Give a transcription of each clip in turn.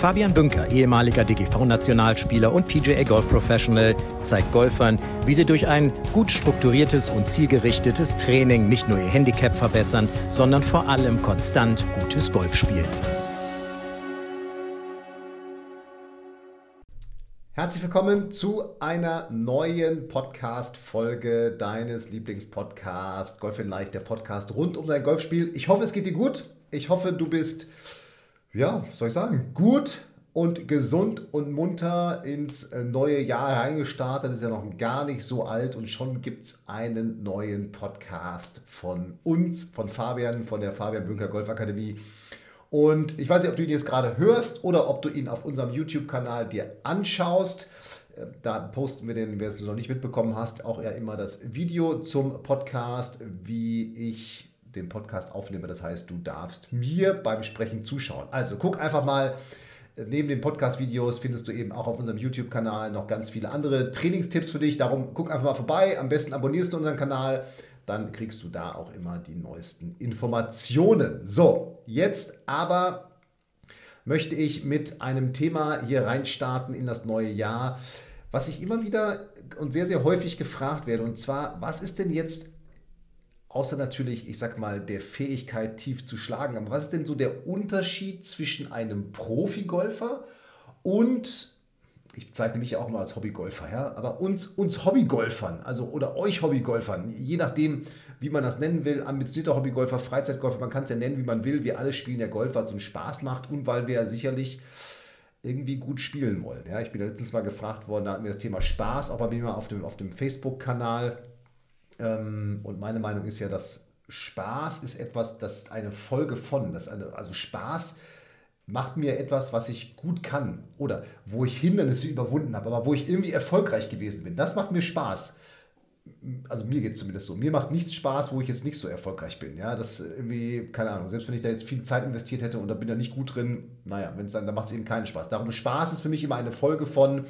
Fabian Bünker, ehemaliger DGV-Nationalspieler und PGA Golf Professional, zeigt Golfern, wie sie durch ein gut strukturiertes und zielgerichtetes Training nicht nur ihr Handicap verbessern, sondern vor allem konstant gutes Golf spielen. Herzlich willkommen zu einer neuen Podcast-Folge deines Lieblingspodcasts Golf in Leicht, der Podcast rund um dein Golfspiel. Ich hoffe, es geht dir gut. Ich hoffe, du bist, ja, was soll ich sagen, gut und gesund und munter ins neue Jahr reingestartet. Ist ja noch gar nicht so alt und schon gibt es einen neuen Podcast von uns, von Fabian, von der Fabian Bünker Golfakademie. Und ich weiß nicht, ob du ihn jetzt gerade hörst oder ob du ihn auf unserem YouTube-Kanal dir anschaust. Äh, da posten wir den, wer es noch nicht mitbekommen hast, auch ja immer das Video zum Podcast, wie ich den Podcast aufnehme. Das heißt, du darfst mir beim Sprechen zuschauen. Also guck einfach mal. Neben den Podcast-Videos findest du eben auch auf unserem YouTube-Kanal noch ganz viele andere Trainingstipps für dich. Darum guck einfach mal vorbei. Am besten abonnierst du unseren Kanal dann kriegst du da auch immer die neuesten Informationen. So, jetzt aber möchte ich mit einem Thema hier reinstarten in das neue Jahr, was ich immer wieder und sehr, sehr häufig gefragt werde. Und zwar, was ist denn jetzt, außer natürlich, ich sag mal, der Fähigkeit tief zu schlagen, aber was ist denn so der Unterschied zwischen einem Profigolfer und ich bezeichne mich ja auch immer als Hobbygolfer, ja, aber uns, uns Hobbygolfern, also oder euch Hobbygolfern, je nachdem, wie man das nennen will, ambitionierter Hobbygolfer, Freizeitgolfer, man kann es ja nennen, wie man will. Wir alle spielen ja Golf, weil es uns Spaß macht und weil wir ja sicherlich irgendwie gut spielen wollen. Ja, ich bin ja letztens mal gefragt worden, da hatten wir das Thema Spaß, auch bei mir mal auf dem, auf dem Facebook-Kanal. Ähm, und meine Meinung ist ja, dass Spaß ist etwas, das ist eine Folge von, das eine, also Spaß macht mir etwas, was ich gut kann oder wo ich Hindernisse überwunden habe, aber wo ich irgendwie erfolgreich gewesen bin. Das macht mir Spaß. Also mir geht es zumindest so. Mir macht nichts Spaß, wo ich jetzt nicht so erfolgreich bin. Ja, das irgendwie, keine Ahnung, selbst wenn ich da jetzt viel Zeit investiert hätte und da bin da nicht gut drin, naja, wenn es dann, dann macht es eben keinen Spaß. Darum Spaß ist für mich immer eine Folge von,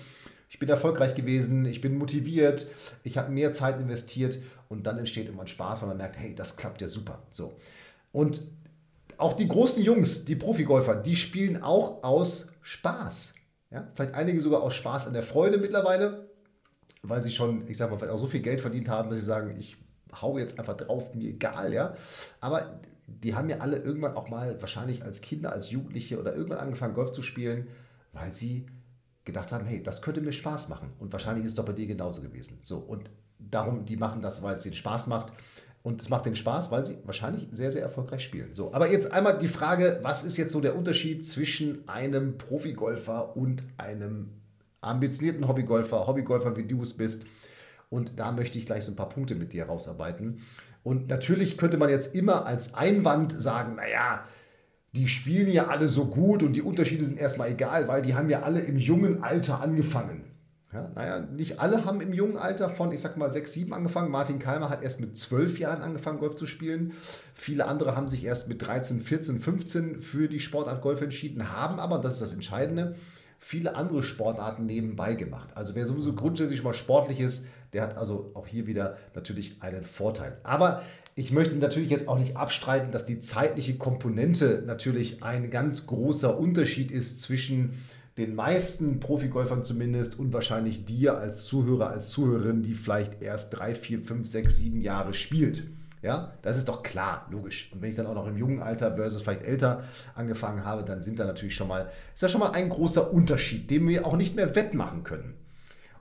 ich bin erfolgreich gewesen, ich bin motiviert, ich habe mehr Zeit investiert und dann entsteht irgendwann Spaß, weil man merkt, hey, das klappt ja super. So. Und auch die großen Jungs, die Profigolfer, die spielen auch aus Spaß. Ja? Vielleicht einige sogar aus Spaß an der Freude mittlerweile, weil sie schon, ich sag mal, vielleicht auch so viel Geld verdient haben, dass sie sagen, ich hau jetzt einfach drauf, mir egal, ja. Aber die haben ja alle irgendwann auch mal, wahrscheinlich als Kinder, als Jugendliche oder irgendwann angefangen, Golf zu spielen, weil sie gedacht haben, hey, das könnte mir Spaß machen. Und wahrscheinlich ist es doch bei dir genauso gewesen. So, und darum, die machen das, weil es ihnen Spaß macht. Und es macht den Spaß, weil sie wahrscheinlich sehr, sehr erfolgreich spielen. So, aber jetzt einmal die Frage, was ist jetzt so der Unterschied zwischen einem Profigolfer und einem ambitionierten Hobbygolfer, Hobbygolfer, wie du es bist? Und da möchte ich gleich so ein paar Punkte mit dir rausarbeiten. Und natürlich könnte man jetzt immer als Einwand sagen, naja, die spielen ja alle so gut und die Unterschiede sind erstmal egal, weil die haben ja alle im jungen Alter angefangen. Ja, naja, nicht alle haben im jungen Alter von, ich sag mal, 6, 7 angefangen. Martin Keimer hat erst mit 12 Jahren angefangen, Golf zu spielen. Viele andere haben sich erst mit 13, 14, 15 für die Sportart Golf entschieden, haben aber, das ist das Entscheidende, viele andere Sportarten nebenbei gemacht. Also wer sowieso grundsätzlich mal sportlich ist, der hat also auch hier wieder natürlich einen Vorteil. Aber ich möchte natürlich jetzt auch nicht abstreiten, dass die zeitliche Komponente natürlich ein ganz großer Unterschied ist zwischen den meisten Profigolfern zumindest und wahrscheinlich dir als Zuhörer, als Zuhörerin, die vielleicht erst drei, vier, fünf, sechs, sieben Jahre spielt. Ja, das ist doch klar, logisch. Und wenn ich dann auch noch im jungen Alter versus vielleicht älter angefangen habe, dann sind da natürlich schon mal, ist da schon mal ein großer Unterschied, den wir auch nicht mehr wettmachen können.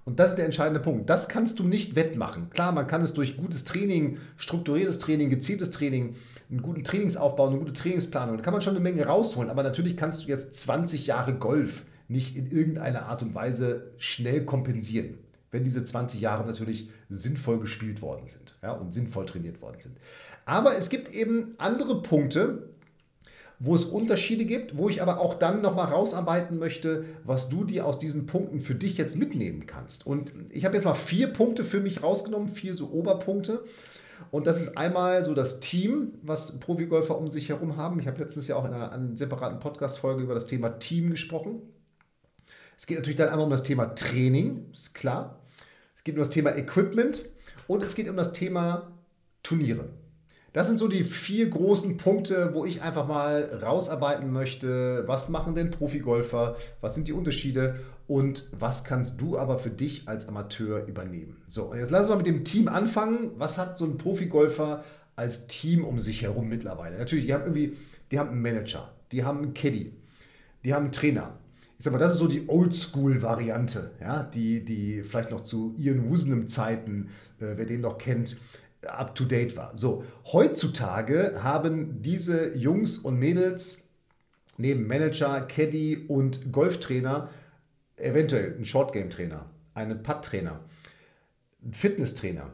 Und das ist der entscheidende Punkt. Das kannst du nicht wettmachen. Klar, man kann es durch gutes Training, strukturiertes Training, gezieltes Training, einen guten Trainingsaufbau, eine gute Trainingsplanung, da kann man schon eine Menge rausholen. Aber natürlich kannst du jetzt 20 Jahre Golf nicht in irgendeiner Art und Weise schnell kompensieren, wenn diese 20 Jahre natürlich sinnvoll gespielt worden sind ja, und sinnvoll trainiert worden sind. Aber es gibt eben andere Punkte, wo es Unterschiede gibt, wo ich aber auch dann nochmal rausarbeiten möchte, was du dir aus diesen Punkten für dich jetzt mitnehmen kannst. Und ich habe jetzt mal vier Punkte für mich rausgenommen, vier so Oberpunkte. Und das ist einmal so das Team, was Profigolfer um sich herum haben. Ich habe letztens ja auch in einer, einer separaten Podcast-Folge über das Thema Team gesprochen. Es geht natürlich dann einmal um das Thema Training, ist klar. Es geht um das Thema Equipment und es geht um das Thema Turniere. Das sind so die vier großen Punkte, wo ich einfach mal rausarbeiten möchte, was machen denn Profigolfer, was sind die Unterschiede und was kannst du aber für dich als Amateur übernehmen. So, und jetzt lassen wir mit dem Team anfangen. Was hat so ein Profigolfer als Team um sich herum mittlerweile? Natürlich, die haben irgendwie, die haben einen Manager, die haben einen Caddy, die haben einen Trainer. Ich sag mal, das ist so die Oldschool-Variante, ja, die, die vielleicht noch zu Ian Woosnam-Zeiten, äh, wer den noch kennt, up to date war. So, heutzutage haben diese Jungs und Mädels neben Manager, Caddy und Golftrainer eventuell einen Shortgame-Trainer, einen Putt-Trainer, einen Fitnesstrainer,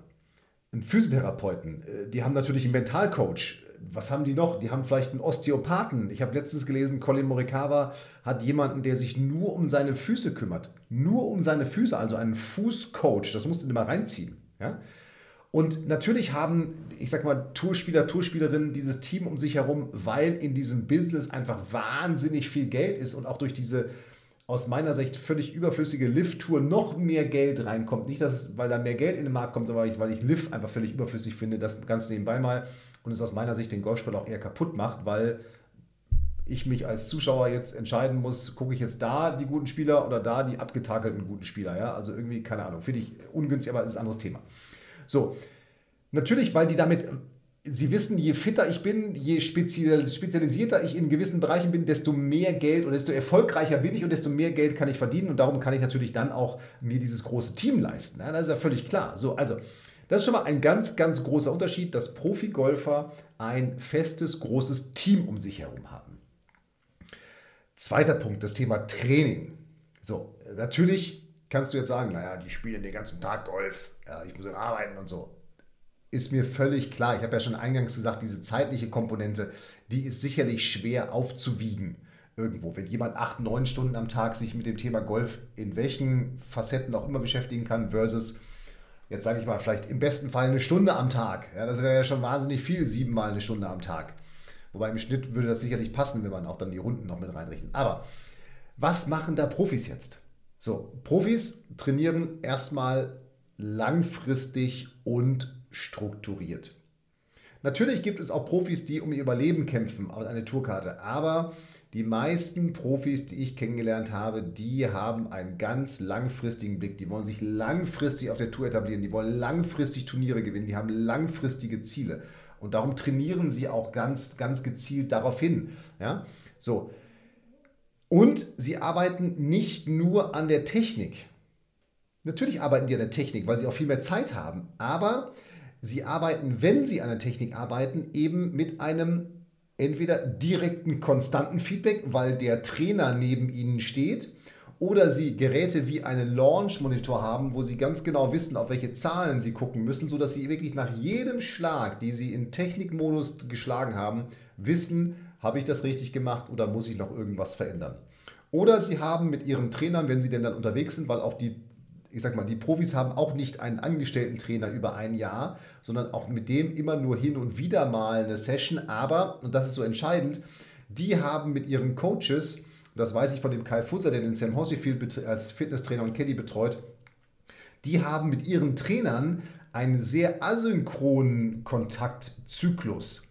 einen Physiotherapeuten. Äh, die haben natürlich einen Mentalcoach. Was haben die noch? Die haben vielleicht einen Osteopathen. Ich habe letztens gelesen, Colin Morikawa hat jemanden, der sich nur um seine Füße kümmert. Nur um seine Füße, also einen Fußcoach. Das musst du dir mal reinziehen. Ja? Und natürlich haben, ich sag mal, Tourspieler, Tourspielerinnen dieses Team um sich herum, weil in diesem Business einfach wahnsinnig viel Geld ist und auch durch diese aus meiner Sicht völlig überflüssige Lift-Tour noch mehr Geld reinkommt. Nicht, dass es, weil da mehr Geld in den Markt kommt, sondern weil ich, weil ich Lift einfach völlig überflüssig finde, das ganz nebenbei mal und es aus meiner Sicht den Golfsport auch eher kaputt macht, weil ich mich als Zuschauer jetzt entscheiden muss, gucke ich jetzt da die guten Spieler oder da die abgetakelten guten Spieler. Ja? Also irgendwie, keine Ahnung, finde ich ungünstig, aber das ist ein anderes Thema. So, natürlich, weil die damit, sie wissen, je fitter ich bin, je spezialisierter ich in gewissen Bereichen bin, desto mehr Geld oder desto erfolgreicher bin ich und desto mehr Geld kann ich verdienen und darum kann ich natürlich dann auch mir dieses große Team leisten. das ist ja völlig klar. So, also, das ist schon mal ein ganz, ganz großer Unterschied, dass Profi-Golfer ein festes, großes Team um sich herum haben. Zweiter Punkt, das Thema Training. So, natürlich kannst du jetzt sagen, naja, die spielen den ganzen Tag Golf, ja, ich muss dann arbeiten und so. Ist mir völlig klar. Ich habe ja schon eingangs gesagt, diese zeitliche Komponente, die ist sicherlich schwer aufzuwiegen irgendwo. Wenn jemand acht, neun Stunden am Tag sich mit dem Thema Golf in welchen Facetten auch immer beschäftigen kann, versus, jetzt sage ich mal, vielleicht im besten Fall eine Stunde am Tag. Ja, das wäre ja schon wahnsinnig viel, siebenmal eine Stunde am Tag. Wobei im Schnitt würde das sicherlich passen, wenn man auch dann die Runden noch mit reinrichten. Aber was machen da Profis jetzt? So, Profis trainieren erstmal langfristig und strukturiert. Natürlich gibt es auch Profis, die um ihr Überleben kämpfen auf eine Tourkarte, aber die meisten Profis, die ich kennengelernt habe, die haben einen ganz langfristigen Blick. Die wollen sich langfristig auf der Tour etablieren, die wollen langfristig Turniere gewinnen, die haben langfristige Ziele. Und darum trainieren sie auch ganz, ganz gezielt darauf hin. Ja? So, und sie arbeiten nicht nur an der Technik. Natürlich arbeiten die an der Technik, weil sie auch viel mehr Zeit haben. Aber sie arbeiten, wenn sie an der Technik arbeiten, eben mit einem entweder direkten, konstanten Feedback, weil der Trainer neben ihnen steht, oder sie Geräte wie einen Launch-Monitor haben, wo sie ganz genau wissen, auf welche Zahlen sie gucken müssen, sodass sie wirklich nach jedem Schlag, die sie in Technikmodus geschlagen haben, wissen, habe ich das richtig gemacht oder muss ich noch irgendwas verändern? Oder sie haben mit ihren Trainern, wenn sie denn dann unterwegs sind, weil auch die, ich sag mal, die Profis haben auch nicht einen angestellten Trainer über ein Jahr, sondern auch mit dem immer nur hin und wieder mal eine Session. Aber, und das ist so entscheidend, die haben mit ihren Coaches, das weiß ich von dem Kai Fusser, der den Sam Hosseyfield als Fitnesstrainer und Caddy betreut, die haben mit ihren Trainern einen sehr asynchronen Kontaktzyklus.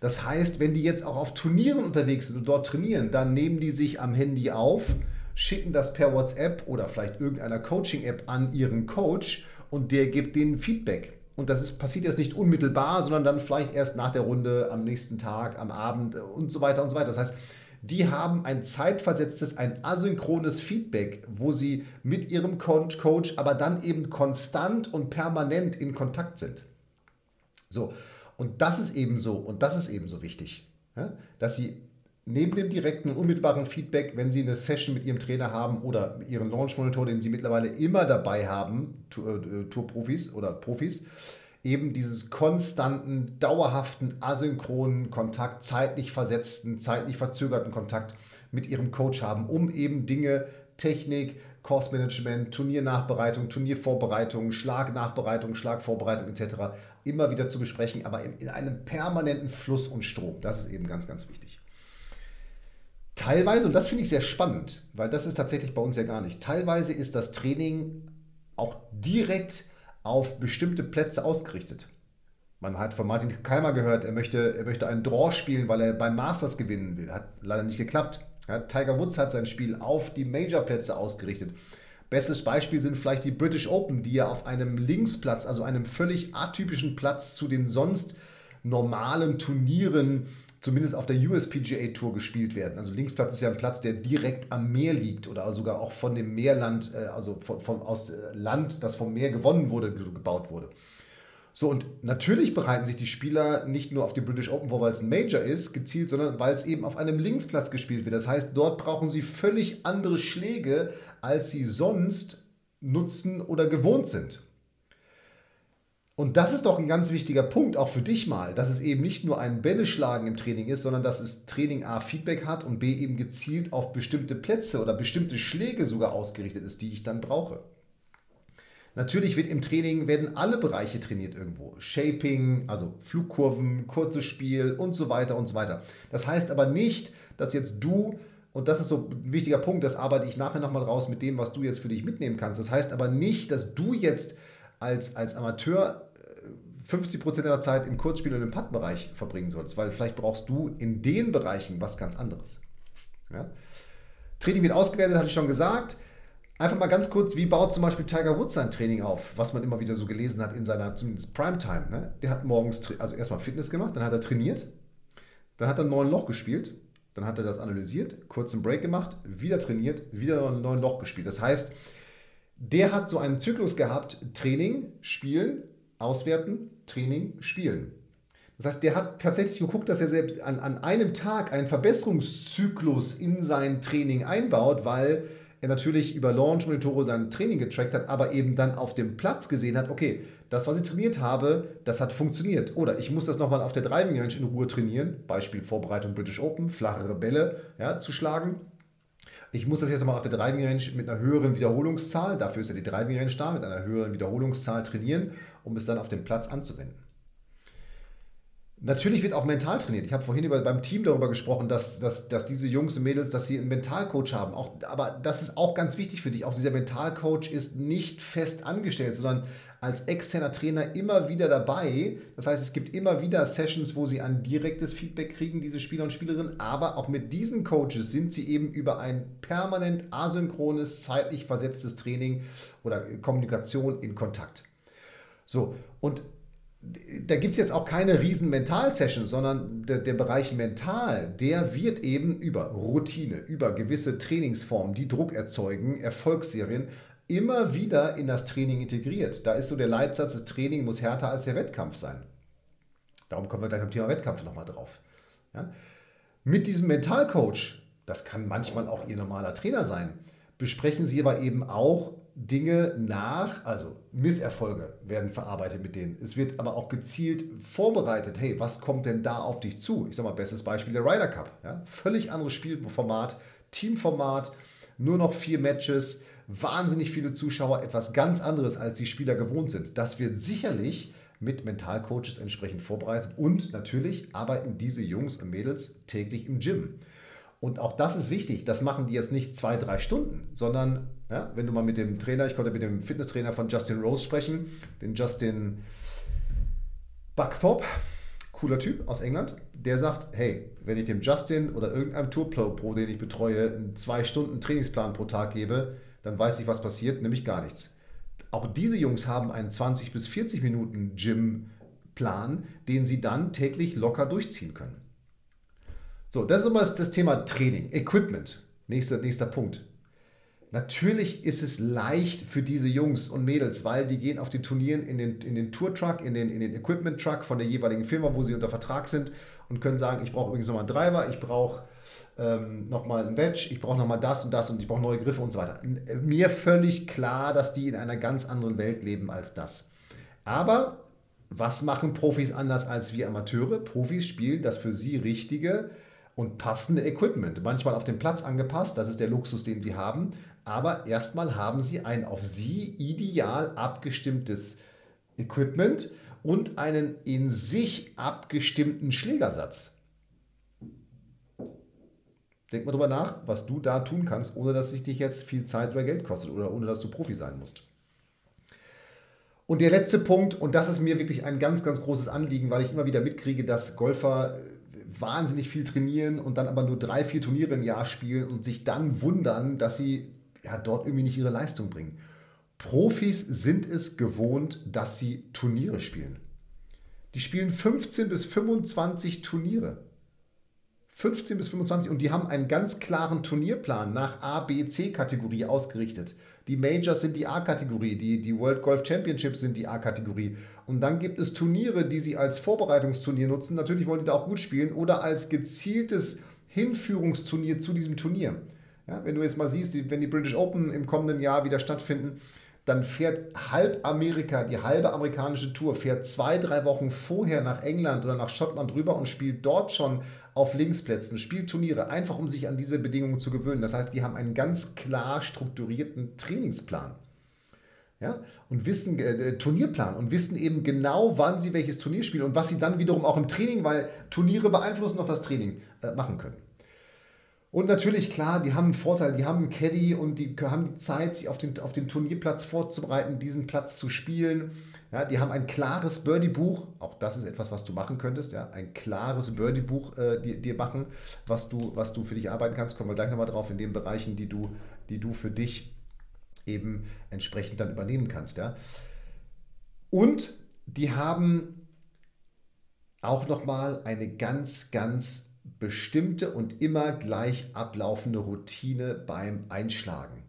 Das heißt, wenn die jetzt auch auf Turnieren unterwegs sind und dort trainieren, dann nehmen die sich am Handy auf, schicken das per WhatsApp oder vielleicht irgendeiner Coaching-App an ihren Coach und der gibt denen Feedback. Und das ist, passiert jetzt nicht unmittelbar, sondern dann vielleicht erst nach der Runde, am nächsten Tag, am Abend und so weiter und so weiter. Das heißt, die haben ein zeitversetztes, ein asynchrones Feedback, wo sie mit ihrem Coach, aber dann eben konstant und permanent in Kontakt sind. So, und das ist eben so, und das ist eben so wichtig, dass Sie neben dem direkten und unmittelbaren Feedback, wenn Sie eine Session mit Ihrem Trainer haben oder Ihren Launch Monitor, den Sie mittlerweile immer dabei haben, äh, Tourprofis oder Profis, eben dieses konstanten, dauerhaften, asynchronen Kontakt, zeitlich versetzten, zeitlich verzögerten Kontakt mit ihrem Coach haben, um eben Dinge, Technik, Kursmanagement, Turniernachbereitung, Turniervorbereitung, Schlagnachbereitung, Schlagvorbereitung etc. immer wieder zu besprechen, aber in, in einem permanenten Fluss und Strom. Das ist eben ganz, ganz wichtig. Teilweise, und das finde ich sehr spannend, weil das ist tatsächlich bei uns ja gar nicht, teilweise ist das Training auch direkt auf bestimmte Plätze ausgerichtet. Man hat von Martin Keimer gehört, er möchte, er möchte einen Draw spielen, weil er beim Masters gewinnen will. Hat leider nicht geklappt. Ja, Tiger Woods hat sein Spiel auf die Major-Plätze ausgerichtet. Bestes Beispiel sind vielleicht die British Open, die ja auf einem Linksplatz, also einem völlig atypischen Platz zu den sonst normalen Turnieren, zumindest auf der USPGA Tour gespielt werden. Also Linksplatz ist ja ein Platz, der direkt am Meer liegt oder sogar auch von dem Meerland, äh, also von, von, aus äh, Land, das vom Meer gewonnen wurde, gebaut wurde. So, und natürlich bereiten sich die Spieler nicht nur auf die British Open vor, weil es ein Major ist, gezielt, sondern weil es eben auf einem Linksplatz gespielt wird. Das heißt, dort brauchen sie völlig andere Schläge, als sie sonst nutzen oder gewohnt sind. Und das ist doch ein ganz wichtiger Punkt, auch für dich mal, dass es eben nicht nur ein Bälleschlagen im Training ist, sondern dass es Training A Feedback hat und B eben gezielt auf bestimmte Plätze oder bestimmte Schläge sogar ausgerichtet ist, die ich dann brauche. Natürlich wird im Training werden alle Bereiche trainiert irgendwo. Shaping, also Flugkurven, kurzes Spiel und so weiter und so weiter. Das heißt aber nicht, dass jetzt du, und das ist so ein wichtiger Punkt, das arbeite ich nachher nochmal raus mit dem, was du jetzt für dich mitnehmen kannst. Das heißt aber nicht, dass du jetzt als, als Amateur 50% äh, der Zeit im Kurzspiel und im Putt-Bereich verbringen sollst, weil vielleicht brauchst du in den Bereichen was ganz anderes. Ja? Training wird ausgewertet, hatte ich schon gesagt. Einfach mal ganz kurz, wie baut zum Beispiel Tiger Woods sein Training auf, was man immer wieder so gelesen hat in seiner zumindest Primetime. Ne? Der hat morgens, also erstmal Fitness gemacht, dann hat er trainiert, dann hat er ein neuen Loch gespielt, dann hat er das analysiert, kurz einen Break gemacht, wieder trainiert, wieder ein neuen Loch gespielt. Das heißt, der hat so einen Zyklus gehabt, Training, Spielen, Auswerten, Training, Spielen. Das heißt, der hat tatsächlich geguckt, dass er selbst an, an einem Tag einen Verbesserungszyklus in sein Training einbaut, weil er natürlich über Launch-Monitore sein Training getrackt hat, aber eben dann auf dem Platz gesehen hat, okay, das, was ich trainiert habe, das hat funktioniert. Oder ich muss das nochmal auf der Driving Range in Ruhe trainieren, Beispiel Vorbereitung British Open, flachere Bälle ja, zu schlagen. Ich muss das jetzt nochmal auf der Driving Range mit einer höheren Wiederholungszahl, dafür ist ja die Driving Range da, mit einer höheren Wiederholungszahl trainieren, um es dann auf dem Platz anzuwenden. Natürlich wird auch mental trainiert. Ich habe vorhin über, beim Team darüber gesprochen, dass, dass, dass diese Jungs und Mädels, dass sie einen Mentalcoach haben. Auch, aber das ist auch ganz wichtig für dich. Auch dieser Mentalcoach ist nicht fest angestellt, sondern als externer Trainer immer wieder dabei. Das heißt, es gibt immer wieder Sessions, wo sie ein direktes Feedback kriegen, diese Spieler und Spielerinnen. Aber auch mit diesen Coaches sind sie eben über ein permanent asynchrones, zeitlich versetztes Training oder Kommunikation in Kontakt. So, und da gibt es jetzt auch keine riesen Mental-Session, sondern der, der, Bereich Mental, der wird eben über Routine, über gewisse Trainingsformen, die Druck erzeugen, Erfolgsserien, immer wieder in das Training integriert. Da ist so der Leitsatz, das Training muss härter als der Wettkampf sein. Darum kommen wir gleich beim Thema Wettkampf nochmal drauf. Ja? Mit diesem Mentalcoach, das kann manchmal auch Ihr normaler Trainer sein, besprechen Sie aber eben auch Dinge nach, also Misserfolge werden verarbeitet mit denen. Es wird aber auch gezielt vorbereitet, hey, was kommt denn da auf dich zu? Ich sage mal, bestes Beispiel der Ryder Cup. Ja? Völlig anderes Spielformat, Teamformat, nur noch vier Matches, wahnsinnig viele Zuschauer, etwas ganz anderes, als die Spieler gewohnt sind. Das wird sicherlich mit Mentalcoaches entsprechend vorbereitet und natürlich arbeiten diese Jungs und Mädels täglich im Gym. Und auch das ist wichtig. Das machen die jetzt nicht zwei, drei Stunden, sondern ja, wenn du mal mit dem Trainer, ich konnte mit dem Fitnesstrainer von Justin Rose sprechen, den Justin Buckthorpe, cooler Typ aus England, der sagt, hey, wenn ich dem Justin oder irgendeinem Tourpro, den ich betreue, einen zwei Stunden Trainingsplan pro Tag gebe, dann weiß ich, was passiert, nämlich gar nichts. Auch diese Jungs haben einen 20 bis 40 Minuten Gym-Plan, den sie dann täglich locker durchziehen können. So, das ist immer das Thema Training, Equipment. Nächster, nächster Punkt. Natürlich ist es leicht für diese Jungs und Mädels, weil die gehen auf die Turnieren in den, in den Tour-Truck, in den, in den Equipment-Truck von der jeweiligen Firma, wo sie unter Vertrag sind und können sagen, ich brauche übrigens nochmal einen Driver, ich brauche ähm, nochmal ein Wedge, ich brauche nochmal das und das und ich brauche neue Griffe und so weiter. Mir völlig klar, dass die in einer ganz anderen Welt leben als das. Aber was machen Profis anders als wir Amateure? Profis spielen das für sie richtige und passende Equipment. Manchmal auf den Platz angepasst, das ist der Luxus, den sie haben. Aber erstmal haben sie ein auf sie ideal abgestimmtes Equipment und einen in sich abgestimmten Schlägersatz. Denk mal drüber nach, was du da tun kannst, ohne dass es dich jetzt viel Zeit oder Geld kostet oder ohne dass du Profi sein musst. Und der letzte Punkt, und das ist mir wirklich ein ganz, ganz großes Anliegen, weil ich immer wieder mitkriege, dass Golfer wahnsinnig viel trainieren und dann aber nur drei, vier Turniere im Jahr spielen und sich dann wundern, dass sie ja, dort irgendwie nicht ihre Leistung bringen. Profis sind es gewohnt, dass sie Turniere spielen. Die spielen 15 bis 25 Turniere. 15 bis 25 und die haben einen ganz klaren Turnierplan nach A, B, C-Kategorie ausgerichtet. Die Majors sind die A-Kategorie, die, die World Golf Championships sind die A-Kategorie. Und dann gibt es Turniere, die sie als Vorbereitungsturnier nutzen. Natürlich wollen die da auch gut spielen oder als gezieltes Hinführungsturnier zu diesem Turnier. Ja, wenn du jetzt mal siehst, wenn die British Open im kommenden Jahr wieder stattfinden, dann fährt halb Amerika, die halbe amerikanische Tour, fährt zwei, drei Wochen vorher nach England oder nach Schottland rüber und spielt dort schon auf Linksplätzen, spielt Turniere, einfach um sich an diese Bedingungen zu gewöhnen. Das heißt, die haben einen ganz klar strukturierten Trainingsplan. Ja, und wissen, äh, Turnierplan und wissen eben genau, wann sie welches Turnier spielen und was sie dann wiederum auch im Training, weil Turniere beeinflussen noch das Training, äh, machen können. Und natürlich, klar, die haben einen Vorteil, die haben einen Caddy und die haben die Zeit, sich auf den, auf den Turnierplatz vorzubereiten, diesen Platz zu spielen. Ja, die haben ein klares Birdie-Buch, auch das ist etwas, was du machen könntest, ja, ein klares Birdie-Buch äh, dir, dir machen, was du, was du für dich arbeiten kannst. Kommen wir gleich nochmal drauf in den Bereichen, die du, die du für dich eben entsprechend dann übernehmen kannst. Ja. Und die haben auch nochmal eine ganz, ganz bestimmte und immer gleich ablaufende Routine beim Einschlagen.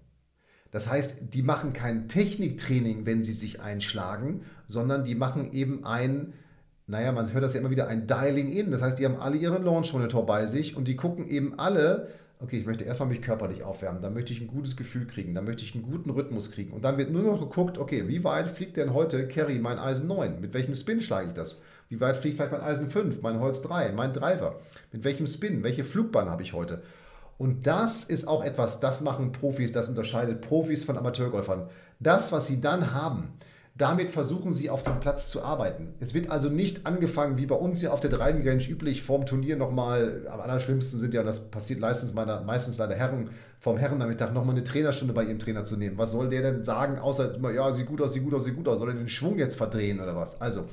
Das heißt, die machen kein Techniktraining, wenn sie sich einschlagen, sondern die machen eben ein, naja, man hört das ja immer wieder, ein Dialing in. Das heißt, die haben alle ihren Launch Monitor bei sich und die gucken eben alle, okay, ich möchte erstmal mich körperlich aufwärmen, dann möchte ich ein gutes Gefühl kriegen, dann möchte ich einen guten Rhythmus kriegen. Und dann wird nur noch geguckt, okay, wie weit fliegt denn heute Carry mein Eisen 9? Mit welchem Spin schlage ich das? Wie weit fliegt vielleicht mein Eisen 5, mein Holz 3, mein Driver? Mit welchem Spin? Welche Flugbahn habe ich heute? Und das ist auch etwas, das machen Profis, das unterscheidet Profis von Amateurgolfern. Das, was sie dann haben, damit versuchen sie auf dem Platz zu arbeiten. Es wird also nicht angefangen, wie bei uns hier auf der Driving Range üblich, vorm Turnier nochmal, am allerschlimmsten sind ja, das passiert meistens, meiner, meistens leider Herren, vom Herrennachmittag nochmal eine Trainerstunde bei ihrem Trainer zu nehmen. Was soll der denn sagen, außer ja, sieht gut aus, sieht gut aus, sieht gut aus. Soll er den Schwung jetzt verdrehen oder was? Also,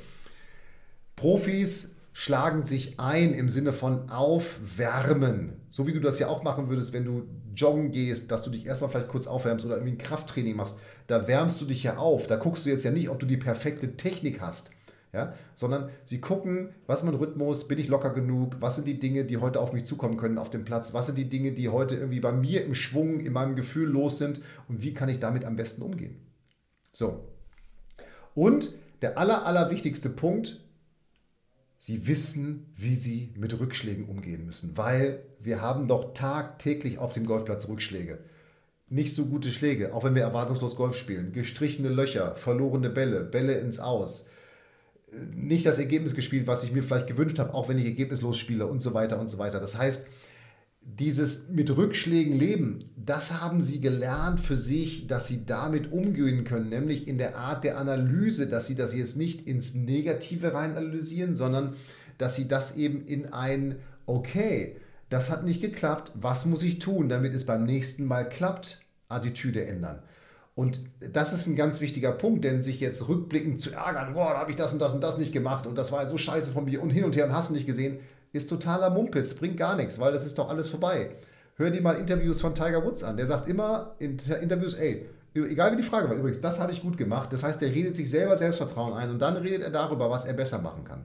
Profis schlagen sich ein im Sinne von aufwärmen. So wie du das ja auch machen würdest, wenn du joggen gehst, dass du dich erstmal vielleicht kurz aufwärmst oder irgendwie ein Krafttraining machst. Da wärmst du dich ja auf. Da guckst du jetzt ja nicht, ob du die perfekte Technik hast. Ja, sondern sie gucken, was ist mein Rhythmus, bin ich locker genug, was sind die Dinge, die heute auf mich zukommen können auf dem Platz, was sind die Dinge, die heute irgendwie bei mir im Schwung, in meinem Gefühl los sind und wie kann ich damit am besten umgehen. So. Und der aller, aller wichtigste Punkt, Sie wissen, wie sie mit Rückschlägen umgehen müssen, weil wir haben doch tagtäglich auf dem Golfplatz Rückschläge. Nicht so gute Schläge, auch wenn wir erwartungslos Golf spielen. Gestrichene Löcher, verlorene Bälle, Bälle ins Aus. Nicht das Ergebnis gespielt, was ich mir vielleicht gewünscht habe, auch wenn ich ergebnislos spiele und so weiter und so weiter. Das heißt, dieses mit Rückschlägen leben, das haben sie gelernt für sich, dass sie damit umgehen können, nämlich in der Art der Analyse, dass sie das jetzt nicht ins Negative rein analysieren, sondern dass sie das eben in ein, okay, das hat nicht geklappt, was muss ich tun, damit es beim nächsten Mal klappt, Attitüde ändern. Und das ist ein ganz wichtiger Punkt, denn sich jetzt rückblickend zu ärgern, boah, da habe ich das und das und das nicht gemacht und das war so scheiße von mir und hin und her und hast du nicht gesehen, ist totaler Mumpitz, bringt gar nichts, weil das ist doch alles vorbei. Hör dir mal Interviews von Tiger Woods an. Der sagt immer in Interviews, ey, egal wie die Frage war, übrigens, das habe ich gut gemacht. Das heißt, der redet sich selber Selbstvertrauen ein und dann redet er darüber, was er besser machen kann.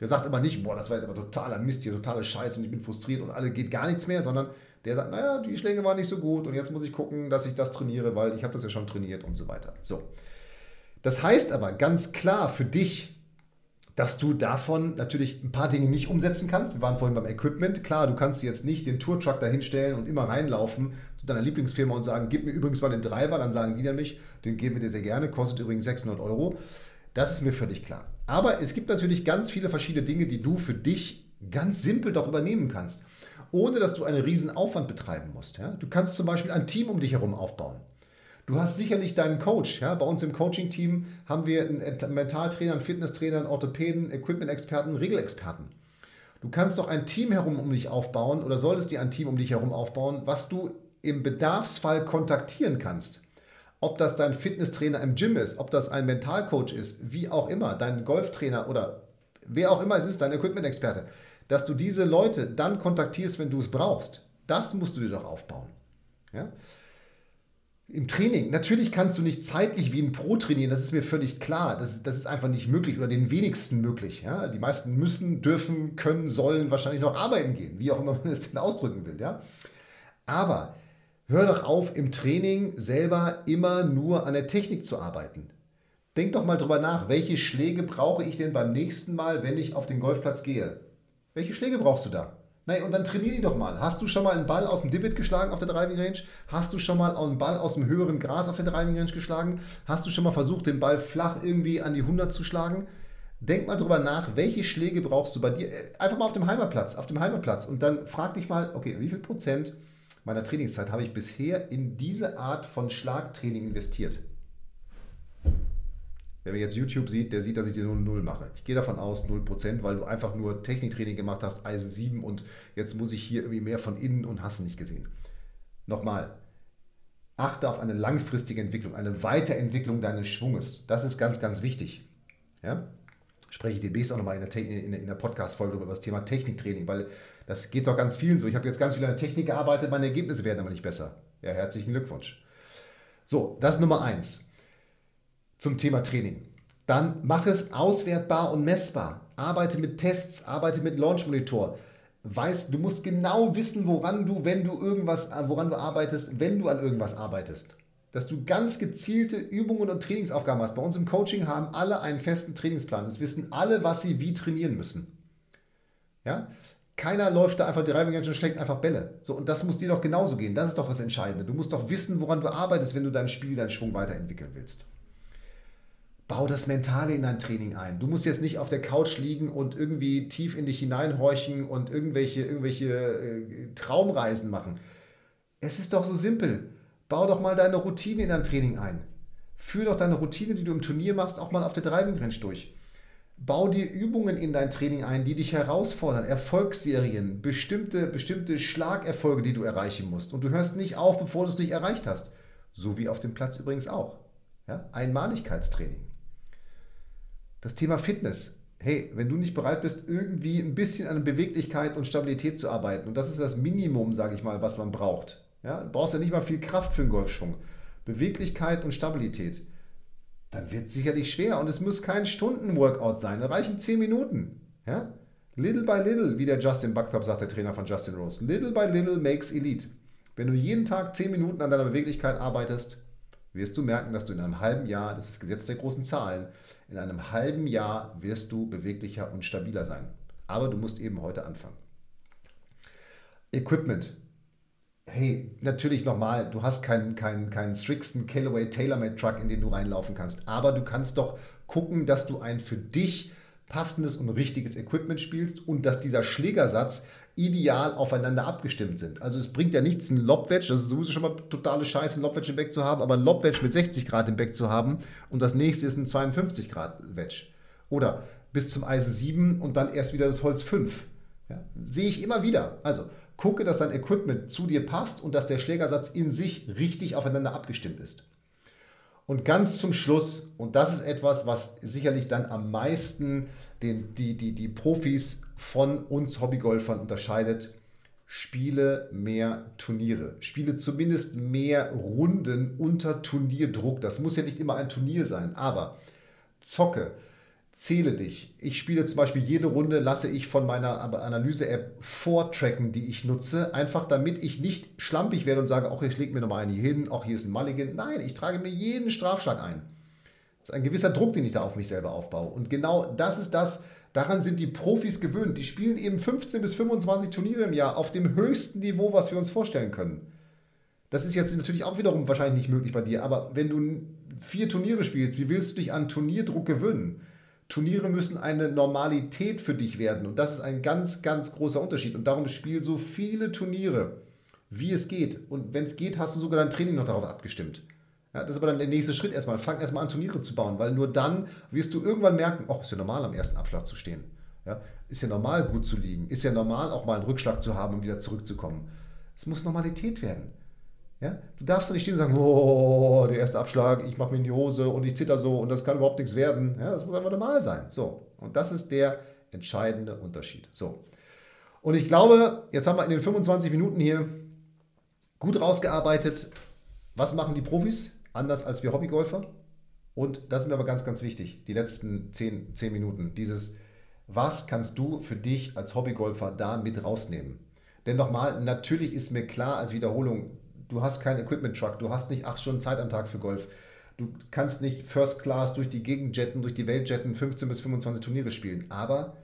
Der sagt immer nicht, boah, das war jetzt aber totaler Mist hier, totale Scheiße und ich bin frustriert und alle geht gar nichts mehr, sondern der sagt, naja, die Schläge waren nicht so gut und jetzt muss ich gucken, dass ich das trainiere, weil ich habe das ja schon trainiert und so weiter. So. Das heißt aber ganz klar für dich, dass du davon natürlich ein paar Dinge nicht umsetzen kannst. Wir waren vorhin beim Equipment. Klar, du kannst jetzt nicht den Tourtruck da hinstellen und immer reinlaufen zu deiner Lieblingsfirma und sagen, gib mir übrigens mal den Driver. Dann sagen die nämlich, den geben wir dir sehr gerne, kostet übrigens 600 Euro. Das ist mir völlig klar. Aber es gibt natürlich ganz viele verschiedene Dinge, die du für dich ganz simpel doch übernehmen kannst, ohne dass du einen riesen Aufwand betreiben musst. Du kannst zum Beispiel ein Team um dich herum aufbauen. Du hast sicherlich deinen Coach. Ja? Bei uns im Coaching-Team haben wir einen Mentaltrainer, einen Fitnesstrainer, einen Orthopäden, Equipment-Experten, Regelexperten. Du kannst doch ein Team herum um dich aufbauen oder solltest dir ein Team um dich herum aufbauen, was du im Bedarfsfall kontaktieren kannst. Ob das dein Fitnesstrainer im Gym ist, ob das ein Mentalcoach ist, wie auch immer, dein Golftrainer oder wer auch immer es ist, dein Equipment-Experte, dass du diese Leute dann kontaktierst, wenn du es brauchst. Das musst du dir doch aufbauen. Ja? Im Training, natürlich kannst du nicht zeitlich wie ein Pro trainieren, das ist mir völlig klar. Das, das ist einfach nicht möglich oder den wenigsten möglich. Ja? Die meisten müssen, dürfen, können, sollen wahrscheinlich noch arbeiten gehen, wie auch immer man es denn ausdrücken will. Ja? Aber hör doch auf, im Training selber immer nur an der Technik zu arbeiten. Denk doch mal drüber nach, welche Schläge brauche ich denn beim nächsten Mal, wenn ich auf den Golfplatz gehe? Welche Schläge brauchst du da? Nein, und dann trainier die doch mal. Hast du schon mal einen Ball aus dem Divot geschlagen auf der Driving Range? Hast du schon mal einen Ball aus dem höheren Gras auf der Driving Range geschlagen? Hast du schon mal versucht, den Ball flach irgendwie an die 100 zu schlagen? Denk mal drüber nach, welche Schläge brauchst du bei dir? Einfach mal auf dem Heimatplatz, auf dem Heimatplatz und dann frag dich mal, okay, wie viel Prozent meiner Trainingszeit habe ich bisher in diese Art von Schlagtraining investiert? Wer mir jetzt YouTube sieht, der sieht, dass ich dir nur 0 mache. Ich gehe davon aus 0%, weil du einfach nur Techniktraining gemacht hast, Eisen 7 und jetzt muss ich hier irgendwie mehr von innen und hast nicht gesehen. Nochmal, achte auf eine langfristige Entwicklung, eine Weiterentwicklung deines Schwunges. Das ist ganz, ganz wichtig. Ja? Spreche ich demnächst auch nochmal in der, in der, in der Podcast-Folge über das Thema Techniktraining, weil das geht doch ganz vielen so. Ich habe jetzt ganz viel an der Technik gearbeitet, meine Ergebnisse werden aber nicht besser. Ja, herzlichen Glückwunsch. So, das ist Nummer eins zum Thema Training. Dann mach es auswertbar und messbar. Arbeite mit Tests, arbeite mit Launch Monitor. Weiß, du musst genau wissen, woran du, wenn du irgendwas, woran du arbeitest, wenn du an irgendwas arbeitest. Dass du ganz gezielte Übungen und Trainingsaufgaben hast. Bei uns im Coaching haben alle einen festen Trainingsplan. Das wissen alle, was sie wie trainieren müssen. Ja? Keiner läuft da einfach die Reibung und schlägt einfach Bälle. So, und das muss dir doch genauso gehen. Das ist doch das Entscheidende. Du musst doch wissen, woran du arbeitest, wenn du dein Spiel, deinen Schwung weiterentwickeln willst. Bau das Mentale in dein Training ein. Du musst jetzt nicht auf der Couch liegen und irgendwie tief in dich hineinhorchen und irgendwelche, irgendwelche äh, Traumreisen machen. Es ist doch so simpel. Bau doch mal deine Routine in dein Training ein. Führ doch deine Routine, die du im Turnier machst, auch mal auf der Driving Range durch. Bau dir Übungen in dein Training ein, die dich herausfordern, Erfolgsserien, bestimmte, bestimmte Schlagerfolge, die du erreichen musst. Und du hörst nicht auf, bevor du es nicht erreicht hast. So wie auf dem Platz übrigens auch. Ja? Einmaligkeitstraining. Das Thema Fitness. Hey, wenn du nicht bereit bist, irgendwie ein bisschen an Beweglichkeit und Stabilität zu arbeiten, und das ist das Minimum, sage ich mal, was man braucht. Ja, du brauchst ja nicht mal viel Kraft für einen Golfschwung. Beweglichkeit und Stabilität. Dann wird es sicherlich schwer und es muss kein Stunden-Workout sein. Da reichen 10 Minuten. Ja? Little by little, wie der Justin Bucktop sagt, der Trainer von Justin Rose. Little by little makes elite. Wenn du jeden Tag 10 Minuten an deiner Beweglichkeit arbeitest, wirst du merken, dass du in einem halben Jahr, das ist das Gesetz der großen Zahlen, in einem halben Jahr wirst du beweglicher und stabiler sein. Aber du musst eben heute anfangen. Equipment. Hey, natürlich nochmal, du hast keinen, keinen, keinen Strixon Callaway TaylorMade Truck, in den du reinlaufen kannst. Aber du kannst doch gucken, dass du ein für dich passendes und richtiges Equipment spielst und dass dieser Schlägersatz ideal aufeinander abgestimmt sind. Also es bringt ja nichts, ein Lobwedge, das ist sowieso schon mal totale Scheiße, ein Lobwedge im Back zu haben, aber ein Lobwedge mit 60 Grad im Back zu haben und das nächste ist ein 52 Grad Wedge. Oder bis zum Eisen 7 und dann erst wieder das Holz 5. Ja, sehe ich immer wieder. Also gucke, dass dein Equipment zu dir passt und dass der Schlägersatz in sich richtig aufeinander abgestimmt ist. Und ganz zum Schluss, und das ist etwas, was sicherlich dann am meisten den, die, die, die Profis von uns Hobbygolfern unterscheidet, spiele mehr Turniere. Spiele zumindest mehr Runden unter Turnierdruck. Das muss ja nicht immer ein Turnier sein, aber zocke zähle dich. Ich spiele zum Beispiel jede Runde, lasse ich von meiner Analyse-App vortracken, die ich nutze, einfach damit ich nicht schlampig werde und sage, auch ich lege mir nochmal hier hin, auch hier ist ein Mulligan. Nein, ich trage mir jeden Strafschlag ein. Das ist ein gewisser Druck, den ich da auf mich selber aufbaue. Und genau das ist das, daran sind die Profis gewöhnt. Die spielen eben 15 bis 25 Turniere im Jahr auf dem höchsten Niveau, was wir uns vorstellen können. Das ist jetzt natürlich auch wiederum wahrscheinlich nicht möglich bei dir, aber wenn du vier Turniere spielst, wie willst du dich an Turnierdruck gewöhnen? Turniere müssen eine Normalität für dich werden. Und das ist ein ganz, ganz großer Unterschied. Und darum spiel so viele Turniere, wie es geht. Und wenn es geht, hast du sogar dein Training noch darauf abgestimmt. Ja, das ist aber dann der nächste Schritt erstmal. Fang erstmal an, Turniere zu bauen, weil nur dann wirst du irgendwann merken, ach, ist ja normal, am ersten Abschlag zu stehen. Ja, ist ja normal, gut zu liegen. Ist ja normal, auch mal einen Rückschlag zu haben, um wieder zurückzukommen. Es muss Normalität werden. Ja? Du darfst nicht stehen und sagen, oh, der erste Abschlag, ich mache mir in die Hose und ich zitter so und das kann überhaupt nichts werden. Ja, das muss einfach normal sein. So. Und das ist der entscheidende Unterschied. So. Und ich glaube, jetzt haben wir in den 25 Minuten hier gut rausgearbeitet, was machen die Profis anders als wir Hobbygolfer. Und das ist mir aber ganz, ganz wichtig, die letzten 10, 10 Minuten. Dieses, was kannst du für dich als Hobbygolfer da mit rausnehmen? Denn nochmal, natürlich ist mir klar als Wiederholung, du hast keinen Equipment-Truck, du hast nicht acht Stunden Zeit am Tag für Golf. Du kannst nicht First Class durch die Gegend jetten, durch die Welt jetten, 15 bis 25 Turniere spielen. Aber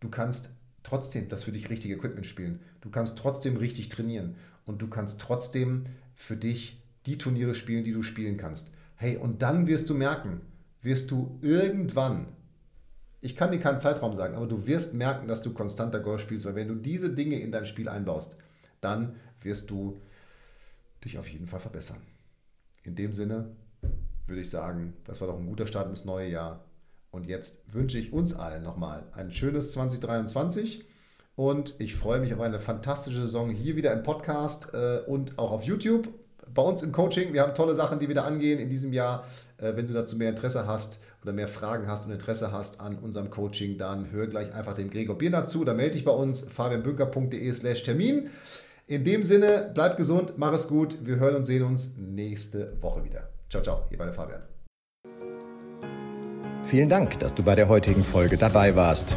du kannst trotzdem das für dich richtige Equipment spielen. Du kannst trotzdem richtig trainieren. Und du kannst trotzdem für dich die Turniere spielen, die du spielen kannst. Hey, und dann wirst du merken, wirst du irgendwann, ich kann dir keinen Zeitraum sagen, aber du wirst merken, dass du konstanter Golf spielst, weil wenn du diese Dinge in dein Spiel einbaust, dann wirst du dich auf jeden Fall verbessern. In dem Sinne würde ich sagen, das war doch ein guter Start ins neue Jahr. Und jetzt wünsche ich uns allen nochmal ein schönes 2023 und ich freue mich auf eine fantastische Saison hier wieder im Podcast äh, und auch auf YouTube bei uns im Coaching. Wir haben tolle Sachen, die wieder angehen in diesem Jahr. Äh, wenn du dazu mehr Interesse hast oder mehr Fragen hast und Interesse hast an unserem Coaching, dann hör gleich einfach dem Gregor Birner zu oder melde dich bei uns, fabianbünker.de slash Termin. In dem Sinne, bleib gesund, mach es gut. Wir hören und sehen uns nächste Woche wieder. Ciao, ciao, hier war der Fabian. Vielen Dank, dass du bei der heutigen Folge dabei warst.